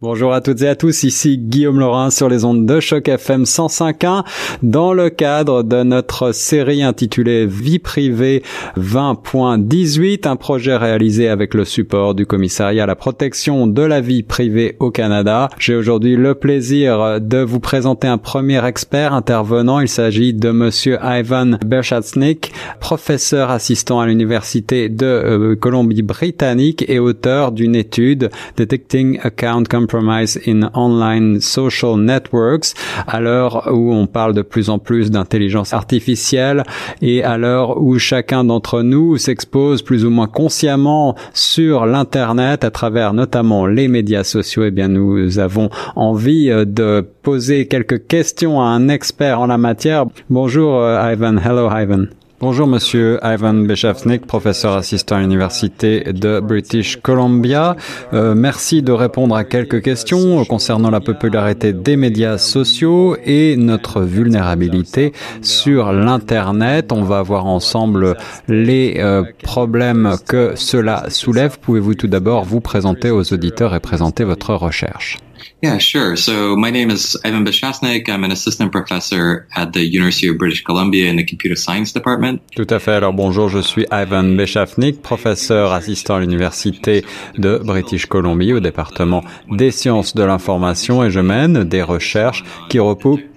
Bonjour à toutes et à tous, ici Guillaume Laurin sur les ondes de choc FM 105.1 dans le cadre de notre série intitulée Vie privée 20.18, un projet réalisé avec le support du commissariat à la protection de la vie privée au Canada. J'ai aujourd'hui le plaisir de vous présenter un premier expert intervenant. Il s'agit de monsieur Ivan Bershatsnik, professeur assistant à l'université de euh, Colombie-Britannique et auteur d'une étude Detecting Account Compromise in Online Social Networks, à l'heure où on parle de plus en plus d'intelligence artificielle et à l'heure où chacun d'entre nous s'expose plus ou moins consciemment sur l'Internet à travers notamment les médias sociaux, eh bien nous avons envie euh, de poser quelques questions à un expert en la matière. Bonjour euh, Ivan. Hello Ivan. Bonjour Monsieur Ivan Bechafnik, professeur assistant à l'université de British Columbia. Euh, merci de répondre à quelques questions concernant la popularité des médias sociaux et notre vulnérabilité sur l'Internet. On va voir ensemble les euh, problèmes que cela soulève. Pouvez-vous tout d'abord vous présenter aux auditeurs et présenter votre recherche? Yeah, sure. So my name is Ivan Beshasnik. I'm an assistant professor at the University of British Columbia in the computer science department. Tout à fait. Alors bonjour, je suis Ivan Beshafnik, professeur assistant à l'université de British Columbia au département des sciences de l'information et je mène des recherches qui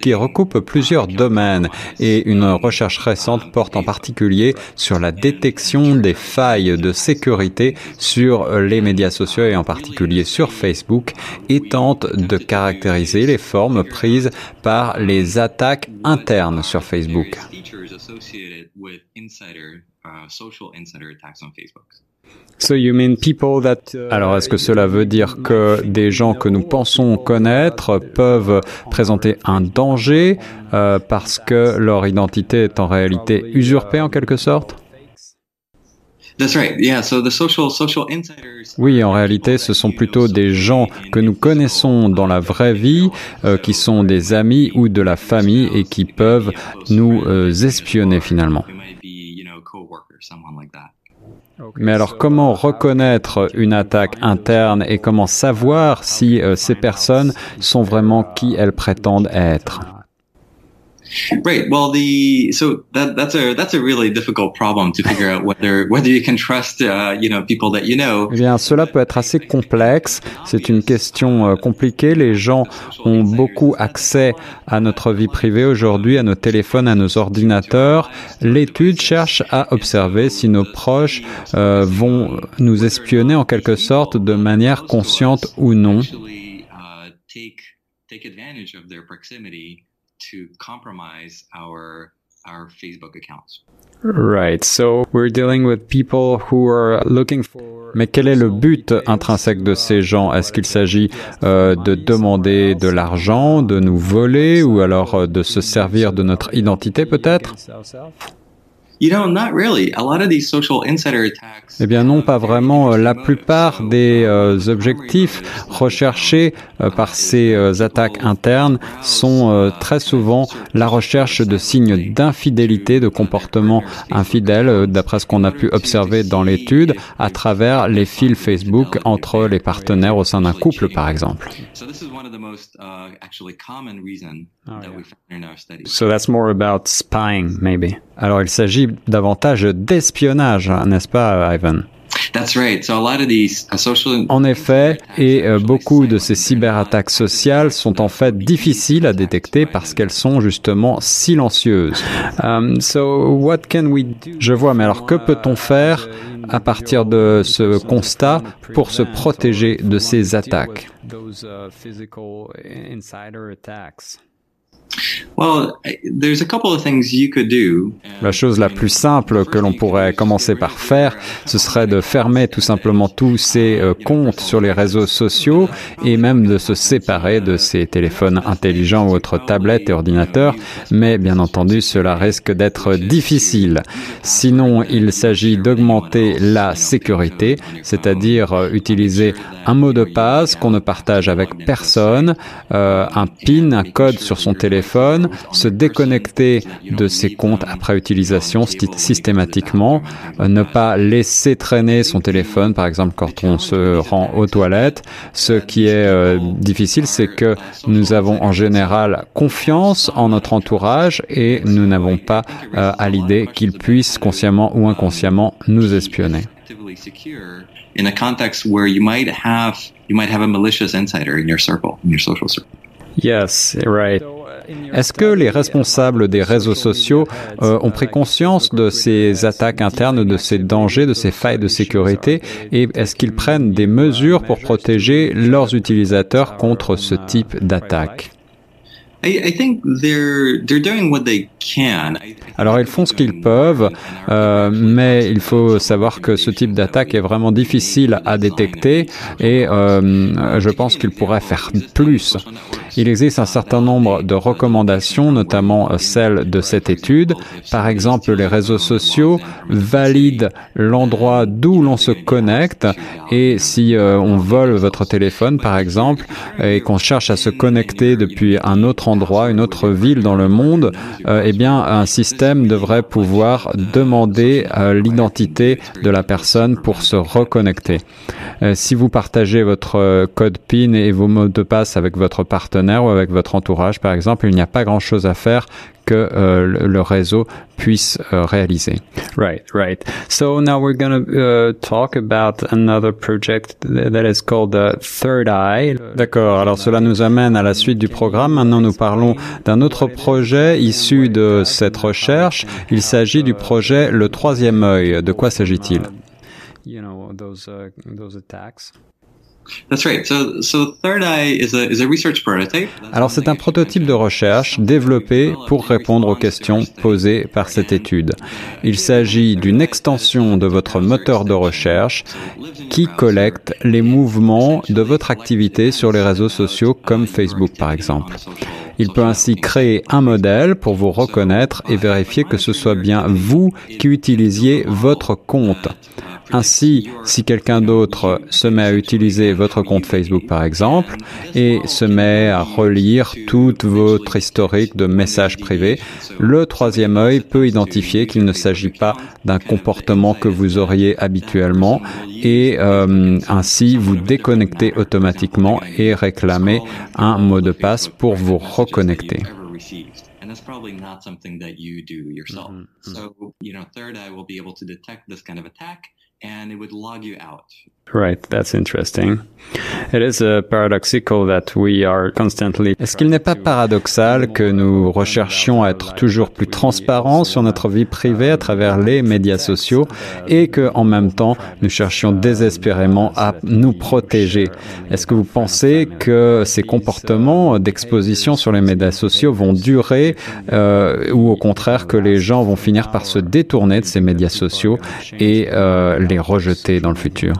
qui recoupent plusieurs domaines et une recherche récente porte en particulier sur la détection des failles de sécurité sur les médias sociaux et en particulier sur Facebook étant de caractériser les formes prises par les attaques internes sur Facebook. Alors, est-ce que cela veut dire que des gens que nous pensons connaître peuvent présenter un danger euh, parce que leur identité est en réalité usurpée en quelque sorte? Oui, en réalité, ce sont plutôt des gens que nous connaissons dans la vraie vie, euh, qui sont des amis ou de la famille et qui peuvent nous euh, espionner finalement. Mais alors comment reconnaître une attaque interne et comment savoir si euh, ces personnes sont vraiment qui elles prétendent être? Right. Well, the so that that's a that's a really difficult problem to figure out whether whether you can trust uh, you know people that you know. Eh bien, cela peut être assez complexe. C'est une question euh, compliquée. Les gens ont beaucoup accès à notre vie privée aujourd'hui, à nos téléphones, à nos ordinateurs. L'étude cherche à observer si nos proches euh, vont nous espionner en quelque sorte de manière consciente ou non. To compromise our our Facebook accounts. Right. So we're dealing with people who are looking for mais quel est le but intrinsèque de ces gens? Est-ce qu'il s'agit euh, de demander de l'argent, de nous voler ou alors euh, de se servir de notre identité peut-être? Eh bien non, pas vraiment. La plupart des euh, objectifs recherchés euh, par ces euh, attaques internes sont très souvent la recherche de signes d'infidélité, de comportement infidèle, d'après ce qu'on a pu observer dans l'étude, à travers les fils Facebook entre les partenaires au sein d'un couple, par exemple. So that's more about spying, maybe. Alors il s'agit davantage d'espionnage, n'est-ce pas, Ivan? En effet, et euh, beaucoup de ces cyberattaques sociales sont en fait difficiles à détecter parce qu'elles sont justement silencieuses. Um, so what can we Je vois, mais alors que peut-on faire à partir de ce constat pour se protéger de ces attaques? La chose la plus simple que l'on pourrait commencer par faire, ce serait de fermer tout simplement tous ces euh, comptes sur les réseaux sociaux et même de se séparer de ces téléphones intelligents ou autres tablettes et ordinateurs. Mais bien entendu, cela risque d'être difficile. Sinon, il s'agit d'augmenter la sécurité, c'est-à-dire euh, utiliser un mot de passe qu'on ne partage avec personne, euh, un PIN, un code sur son téléphone téléphone, se déconnecter de ses comptes après utilisation systématiquement, euh, ne pas laisser traîner son téléphone, par exemple quand on se rend aux toilettes. Ce qui est euh, difficile, c'est que nous avons en général confiance en notre entourage et nous n'avons pas euh, à l'idée qu'ils puissent consciemment ou inconsciemment nous espionner. in a context where you might have you might have a malicious insider in your circle, in your social circle. Yes, right. Est-ce que les responsables des réseaux sociaux euh, ont pris conscience de ces attaques internes, de ces dangers, de ces failles de sécurité et est-ce qu'ils prennent des mesures pour protéger leurs utilisateurs contre ce type d'attaque? Alors ils font ce qu'ils peuvent, euh, mais il faut savoir que ce type d'attaque est vraiment difficile à détecter et euh, je pense qu'ils pourraient faire plus. Il existe un certain nombre de recommandations, notamment celles de cette étude. Par exemple, les réseaux sociaux valident l'endroit d'où l'on se connecte et si euh, on vole votre téléphone, par exemple, et qu'on cherche à se connecter depuis un autre endroit, une autre ville dans le monde, euh, eh bien, un système devrait pouvoir demander euh, l'identité de la personne pour se reconnecter. Euh, si vous partagez votre code PIN et vos mots de passe avec votre partenaire ou avec votre entourage, par exemple, il n'y a pas grand-chose à faire que euh, le réseau puisse euh, réaliser. Right, right. So now we're going to uh, talk about another project that is called the Third Eye. D'accord. Alors cela nous amène à la suite du programme. Maintenant, nous parlons d'un autre projet issu de cette recherche. Il s'agit du projet Le Troisième œil. De quoi s'agit-il? Alors c'est un prototype de recherche développé pour répondre aux questions posées par cette étude. Il s'agit d'une extension de votre moteur de recherche qui collecte les mouvements de votre activité sur les réseaux sociaux comme Facebook par exemple. Il peut ainsi créer un modèle pour vous reconnaître et vérifier que ce soit bien vous qui utilisiez votre compte. Ainsi, si quelqu'un d'autre se met à utiliser votre compte Facebook par exemple et se met à relire toute votre historique de messages privés, le troisième œil peut identifier qu'il ne s'agit pas d'un comportement que vous auriez habituellement et euh, ainsi vous déconnecter automatiquement et réclamer un mot de passe pour vous reconnecter. and it would log you out. Right, that's interesting. It is uh, paradoxical that we are constantly. Est-ce qu'il n'est pas paradoxal que nous recherchions à être toujours plus transparents sur notre vie privée à travers les médias sociaux et que, en même temps, nous cherchions désespérément à nous protéger? Est-ce que vous pensez que ces comportements d'exposition sur les médias sociaux vont durer euh, ou au contraire que les gens vont finir par se détourner de ces médias sociaux et euh, les rejeter dans le futur?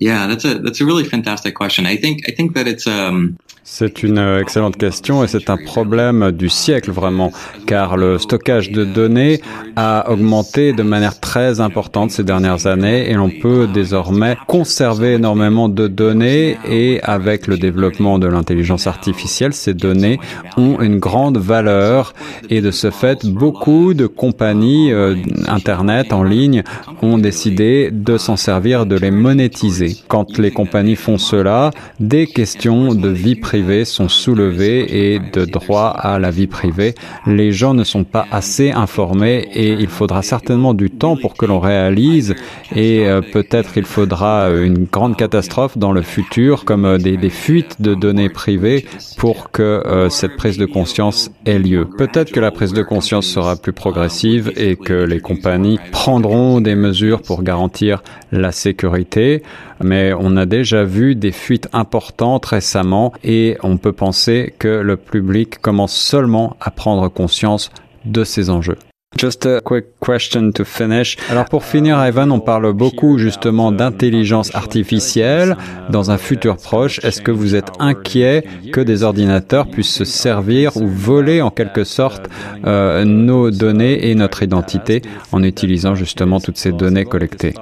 Yeah, that's a that's a really fantastic question. I think I think that it's um c'est une euh, excellente question et c'est un problème du siècle vraiment, car le stockage de données a augmenté de manière très importante ces dernières années et l'on peut désormais conserver énormément de données et avec le développement de l'intelligence artificielle, ces données ont une grande valeur et de ce fait, beaucoup de compagnies euh, Internet en ligne ont décidé de s'en servir, de les monétiser. Quand les compagnies font cela, des questions de vie privée sont soulevés et de droit à la vie privée. Les gens ne sont pas assez informés et il faudra certainement du temps pour que l'on réalise et euh, peut-être il faudra euh, une grande catastrophe dans le futur comme euh, des fuites de données privées pour que cette prise de conscience ait lieu. Peut-être que la prise de conscience sera plus progressive et que les compagnies prendront des mesures pour garantir la sécurité, mais on a déjà vu des fuites importantes récemment et on peut penser que le public commence seulement à prendre conscience de ces enjeux. Just a quick question to finish. Alors pour finir, Evan, on parle beaucoup justement d'intelligence artificielle dans un futur proche. Est-ce que vous êtes inquiet que des ordinateurs puissent se servir ou voler en quelque sorte euh, nos données et notre identité en utilisant justement toutes ces données collectées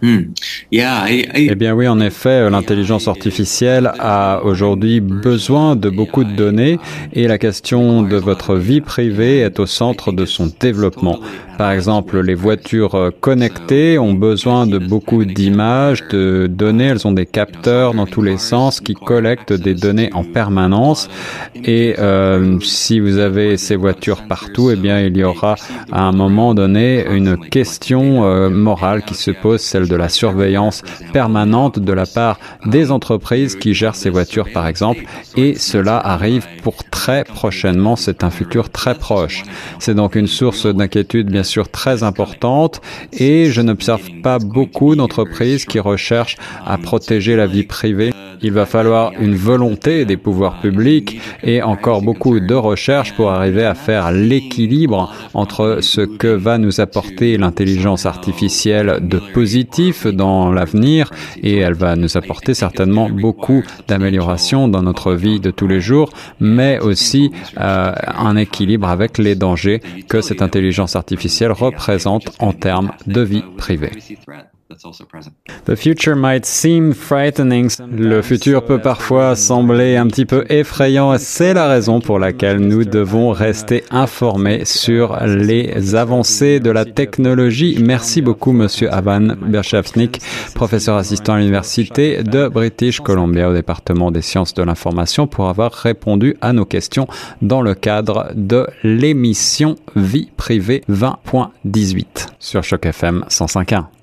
Hmm. Eh bien oui, en effet, l'intelligence artificielle a aujourd'hui besoin de beaucoup de données et la question de votre vie privée est au centre de son développement. Par exemple, les voitures connectées ont besoin de beaucoup d'images, de données, elles ont des capteurs dans tous les sens qui collectent des données en permanence. Et euh, si vous avez ces voitures partout, eh bien il y aura à un moment donné une question euh, morale qui se pose, celle de la surveillance permanente de la part des entreprises qui gèrent ces voitures par exemple. Et cela arrive pour très prochainement, c'est un futur très proche. C'est donc une source d'inquiétude bien sûr très importante et je n'observe pas beaucoup d'entreprises qui recherchent à protéger la vie privée. Il va falloir une volonté des pouvoirs publics et encore beaucoup de recherche pour arriver à faire l'équilibre entre ce que va nous apporter l'intelligence artificielle de positif dans l'avenir et elle va nous apporter certainement beaucoup d'améliorations dans notre vie de tous les jours, mais aussi euh, un équilibre avec les dangers que cette intelligence artificielle représente en termes de vie privée. The future might seem frightening. Le futur peut parfois sembler un petit peu effrayant. C'est la raison pour laquelle nous devons rester informés sur les avancées de la technologie. Merci beaucoup, Monsieur Avan Berchevsnik, professeur assistant à l'Université de British Columbia au département des sciences de l'information, pour avoir répondu à nos questions dans le cadre de l'émission Vie privée 20.18 sur Choc FM 105.1.